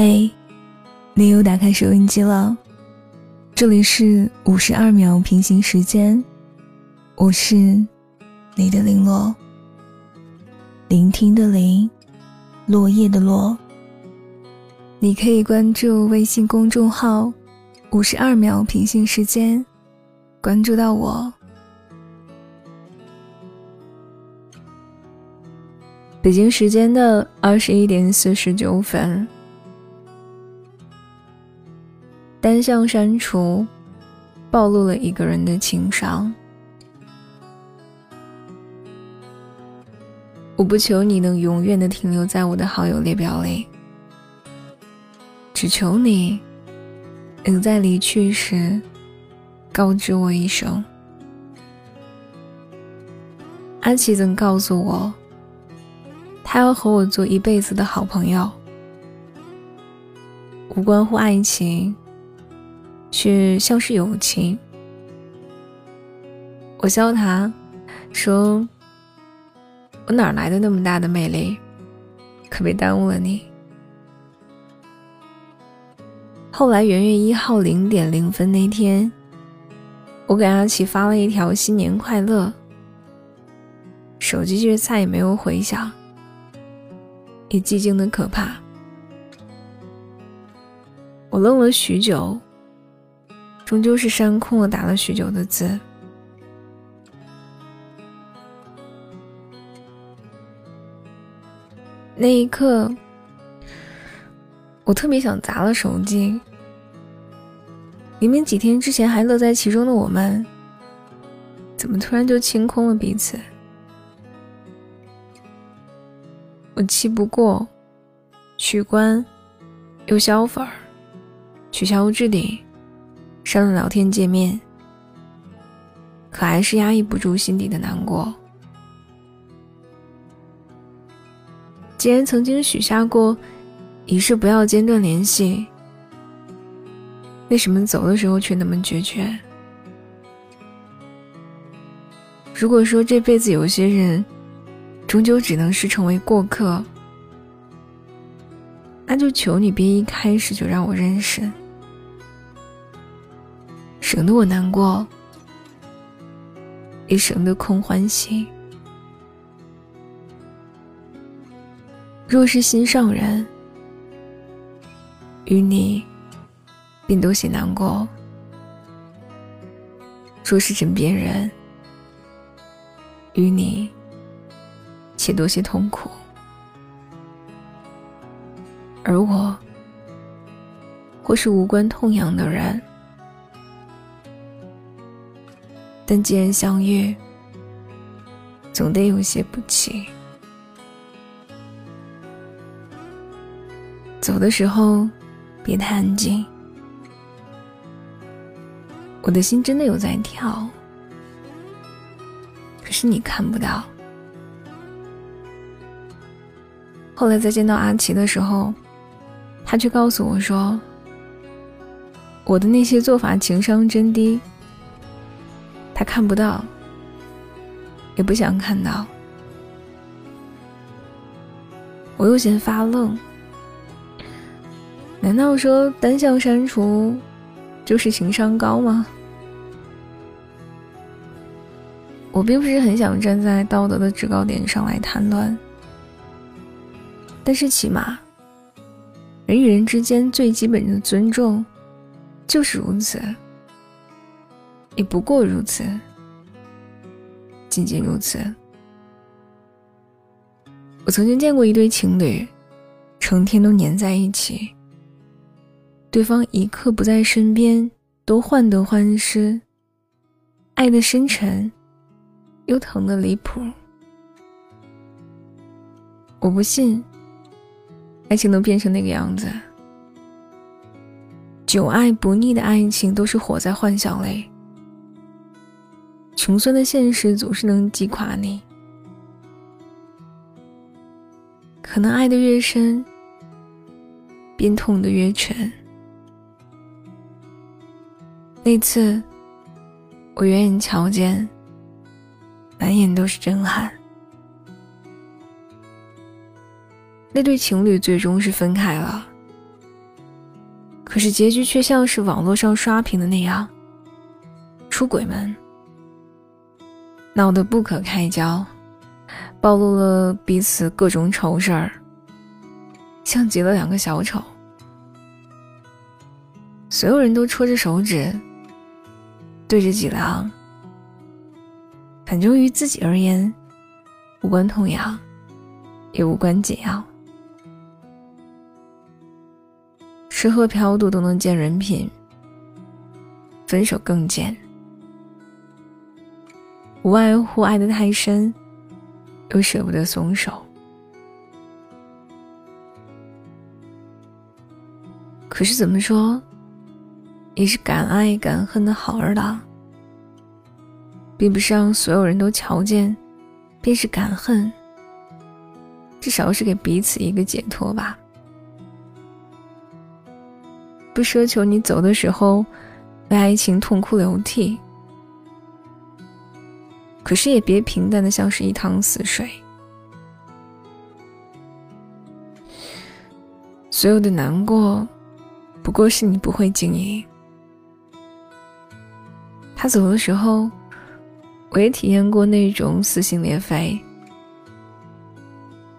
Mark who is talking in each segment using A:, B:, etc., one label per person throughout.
A: 嘿，你又打开收音机了。这里是五十二秒平行时间，我是你的零落，聆听的零，落叶的落。你可以关注微信公众号“五十二秒平行时间”，关注到我。北京时间的二十一点四十九分。单向删除，暴露了一个人的情商。我不求你能永远的停留在我的好友列表里，只求你能在离去时告知我一声。阿奇曾告诉我，他要和我做一辈子的好朋友，无关乎爱情。却像是友情。我笑他，说：“我哪来的那么大的魅力？可别耽误了你。”后来元月一号零点零分那天，我给阿奇发了一条新年快乐，手机却再也没有回响，也寂静的可怕。我愣了许久。终究是删空了打了许久的字。那一刻，我特别想砸了手机。明明几天之前还乐在其中的我们，怎么突然就清空了彼此？我气不过，取关，又消粉儿，取消置顶。删了聊天界面，可还是压抑不住心底的难过。既然曾经许下过一世不要间断联系，为什么走的时候却那么决绝？如果说这辈子有些人终究只能是成为过客，那就求你别一开始就让我认识。省得我难过，也省得空欢喜。若是心上人，与你便多些难过；若是枕边人，与你且多些痛苦。而我，或是无关痛痒的人。但既然相遇，总得有些不齐。走的时候，别太安静。我的心真的有在跳，可是你看不到。后来再见到阿奇的时候，他却告诉我说：“我的那些做法情商真低。”看不到，也不想看到。我又嫌发愣。难道说单向删除就是情商高吗？我并不是很想站在道德的制高点上来谈论，但是起码，人与人之间最基本的尊重就是如此。也不过如此，仅仅如此。我曾经见过一对情侣，成天都黏在一起，对方一刻不在身边都患得患失，爱的深沉，又疼的离谱。我不信，爱情能变成那个样子。久爱不腻的爱情，都是活在幻想里。穷酸的现实总是能击垮你。可能爱的越深，便痛的越沉。那次，我远远瞧见，满眼都是震撼。那对情侣最终是分开了，可是结局却像是网络上刷屏的那样，出轨们闹得不可开交，暴露了彼此各种丑事儿，像极了两个小丑。所有人都戳着手指，对着脊梁。反正于自己而言，无关痛痒，也无关紧要。吃喝嫖赌都能见人品，分手更贱。无外乎爱得太深，又舍不得松手。可是怎么说？也是敢爱敢恨的好儿郎，并不是让所有人都瞧见，便是敢恨。至少是给彼此一个解脱吧。不奢求你走的时候为爱情痛哭流涕，可是也别平淡的像是一潭死水。所有的难过，不过是你不会经营。他走的时候，我也体验过那种撕心裂肺，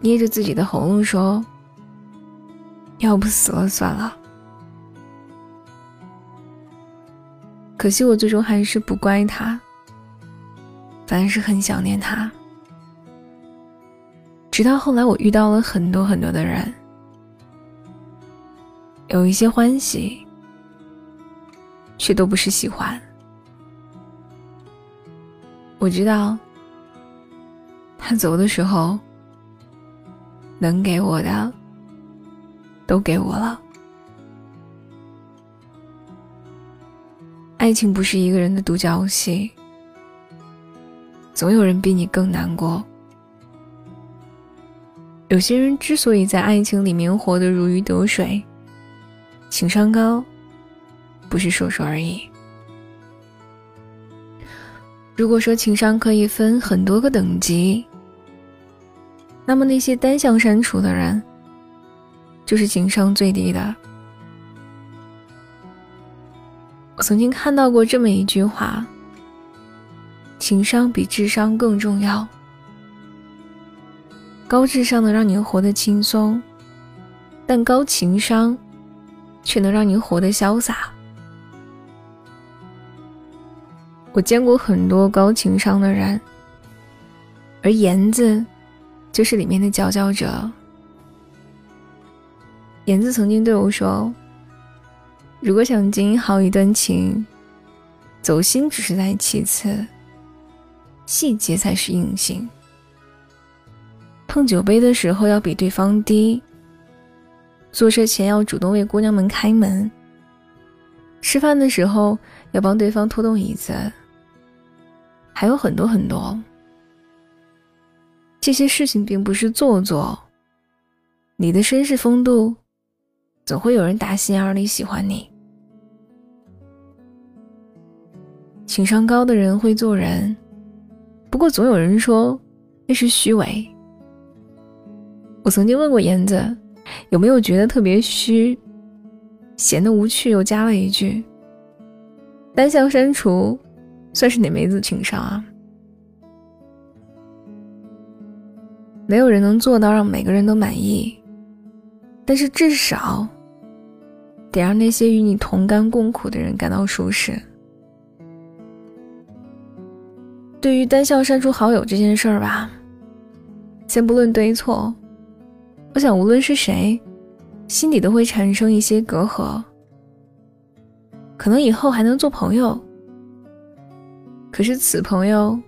A: 捏着自己的喉咙说：“要不死了算了。”可惜我最终还是不怪他，反而是很想念他。直到后来，我遇到了很多很多的人，有一些欢喜，却都不是喜欢。我知道，他走的时候，能给我的都给我了。爱情不是一个人的独角戏，总有人比你更难过。有些人之所以在爱情里面活得如鱼得水，情商高，不是说说而已。如果说情商可以分很多个等级，那么那些单向删除的人，就是情商最低的。我曾经看到过这么一句话：情商比智商更重要。高智商能让你活得轻松，但高情商却能让你活得潇洒。我见过很多高情商的人，而言子就是里面的佼佼者。言子曾经对我说：“如果想经营好一段情，走心只是在其次，细节才是硬性。碰酒杯的时候要比对方低，坐车前要主动为姑娘们开门，吃饭的时候要帮对方拖动椅子。”还有很多很多，这些事情并不是做作。你的绅士风度，总会有人打心眼里喜欢你。情商高的人会做人，不过总有人说那是虚伪。我曾经问过燕子，有没有觉得特别虚，闲得无趣，又加了一句：单向删除。算是哪妹子情商啊？没有人能做到让每个人都满意，但是至少得让那些与你同甘共苦的人感到舒适。对于单向删除好友这件事儿吧，先不论对错，我想无论是谁，心底都会产生一些隔阂，可能以后还能做朋友。可是此朋友，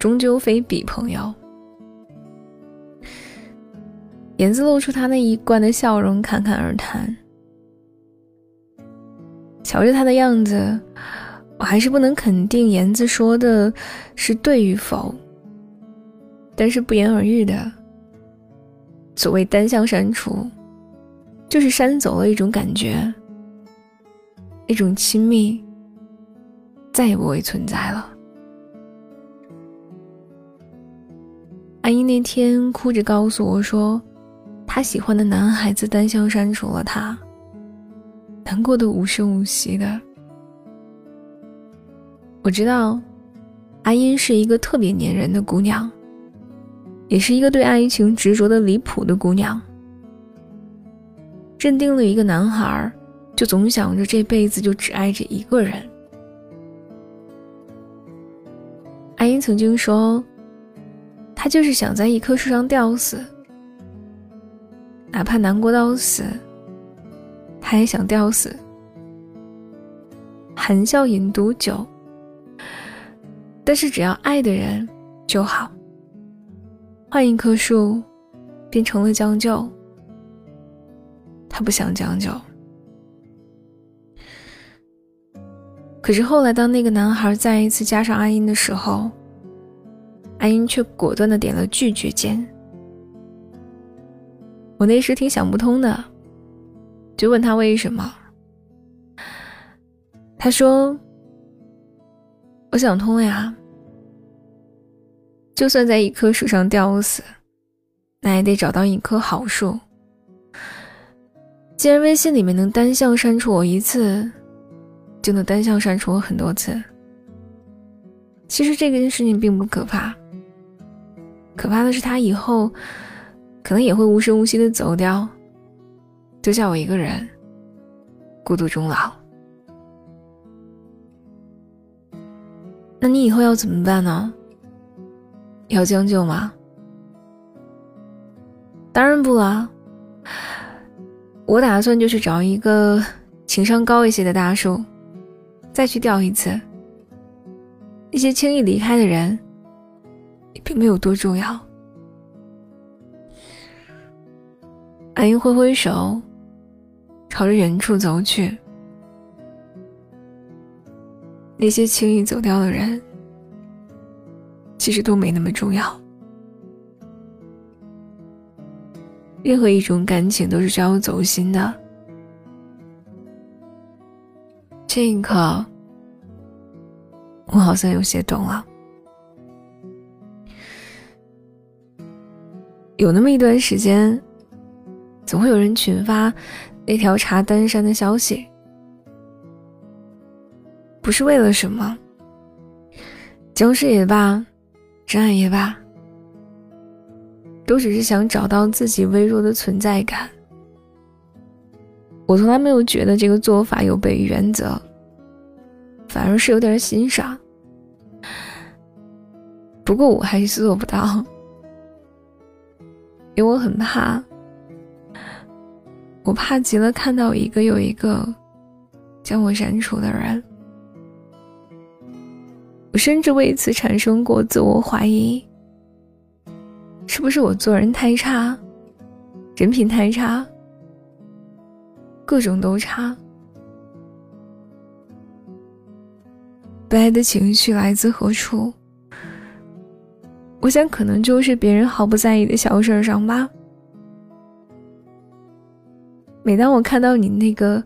A: 终究非彼朋友。言子露出他那一贯的笑容，侃侃而谈。瞧着他的样子，我还是不能肯定言子说的是对与否。但是不言而喻的，所谓单向删除，就是删走了一种感觉，一种亲密。再也不会存在了。阿姨那天哭着告诉我说，她喜欢的男孩子单向删除了她，难过的无声无息的。我知道，阿英是一个特别粘人的姑娘，也是一个对爱情执着的离谱的姑娘。认定了一个男孩，就总想着这辈子就只爱这一个人。阿英曾经说，她就是想在一棵树上吊死，哪怕难过到死，她也想吊死。含笑饮毒酒。但是只要爱的人就好。换一棵树，变成了将就。他不想将就。可是后来，当那个男孩再一次加上阿英的时候，阿英却果断的点了拒绝键。我那时挺想不通的，就问他为什么。他说。我想通了呀，就算在一棵树上吊死，那也得找到一棵好树。既然微信里面能单向删除我一次，就能单向删除我很多次。其实这件事情并不可怕，可怕的是他以后可能也会无声无息的走掉，丢下我一个人，孤独终老。那你以后要怎么办呢？要将就吗？当然不啦！我打算就是找一个情商高一些的大叔，再去钓一次。那些轻易离开的人，并没有多重要。阿英挥挥手，朝着远处走去。那些轻易走掉的人，其实都没那么重要。任何一种感情都是需要走心的。这一刻，我好像有些懂了。有那么一段时间，总会有人群发那条查单身的消息。不是为了什么，僵尸也罢，真爱也罢，都只是想找到自己微弱的存在感。我从来没有觉得这个做法有悖于原则，反而是有点欣赏。不过我还是做不到，因为我很怕，我怕极了看到一个又一个将我删除的人。我甚至为此产生过自我怀疑：是不是我做人太差，人品太差，各种都差？悲哀的情绪来自何处？我想，可能就是别人毫不在意的小事上吧。每当我看到你那个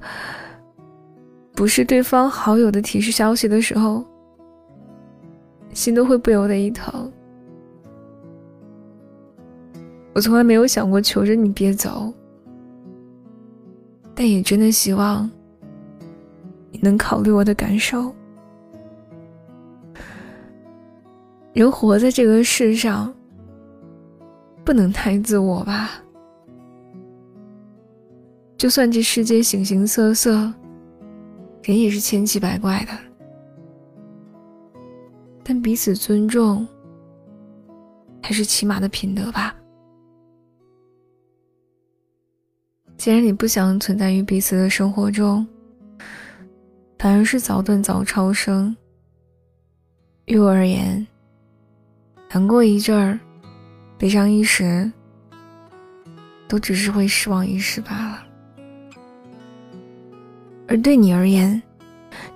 A: 不是对方好友的提示消息的时候，心都会不由得一疼。我从来没有想过求着你别走，但也真的希望你能考虑我的感受。人活在这个世上，不能太自我吧？就算这世界形形色色，人也是千奇百怪的。但彼此尊重，还是起码的品德吧。既然你不想存在于彼此的生活中，反而是早断早超生。于我而言，难过一阵儿，悲伤一时，都只是会失望一时罢了。而对你而言，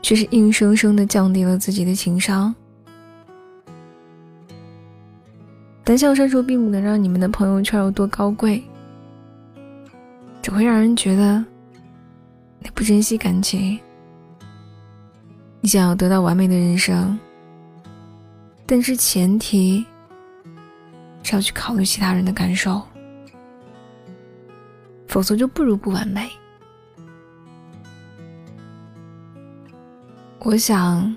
A: 却是硬生生的降低了自己的情商。单向删除并不能让你们的朋友圈有多高贵，只会让人觉得你不珍惜感情。你想要得到完美的人生，但是前提是要去考虑其他人的感受，否则就不如不完美。我想，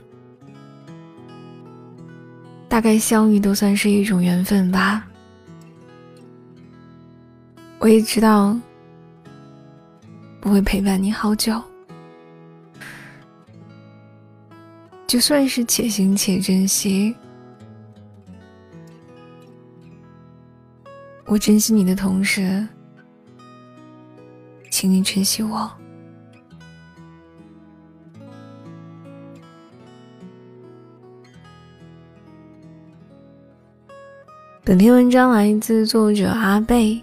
A: 大概相遇都算是一种缘分吧。我也知道，不会陪伴你好久。就算是且行且珍惜，我珍惜你的同时，请你珍惜我。本篇文章来自作者阿贝。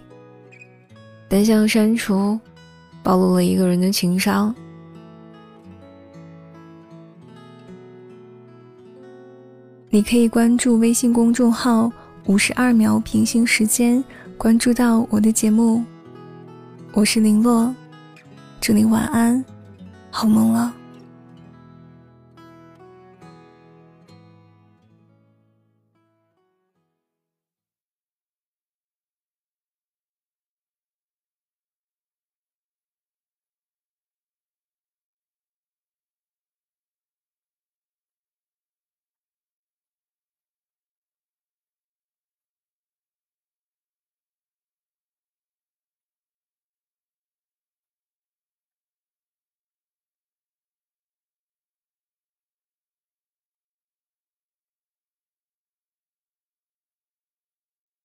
A: 单向删除，暴露了一个人的情商。你可以关注微信公众号“五十二秒平行时间”，关注到我的节目。我是林洛，祝你晚安，好梦了。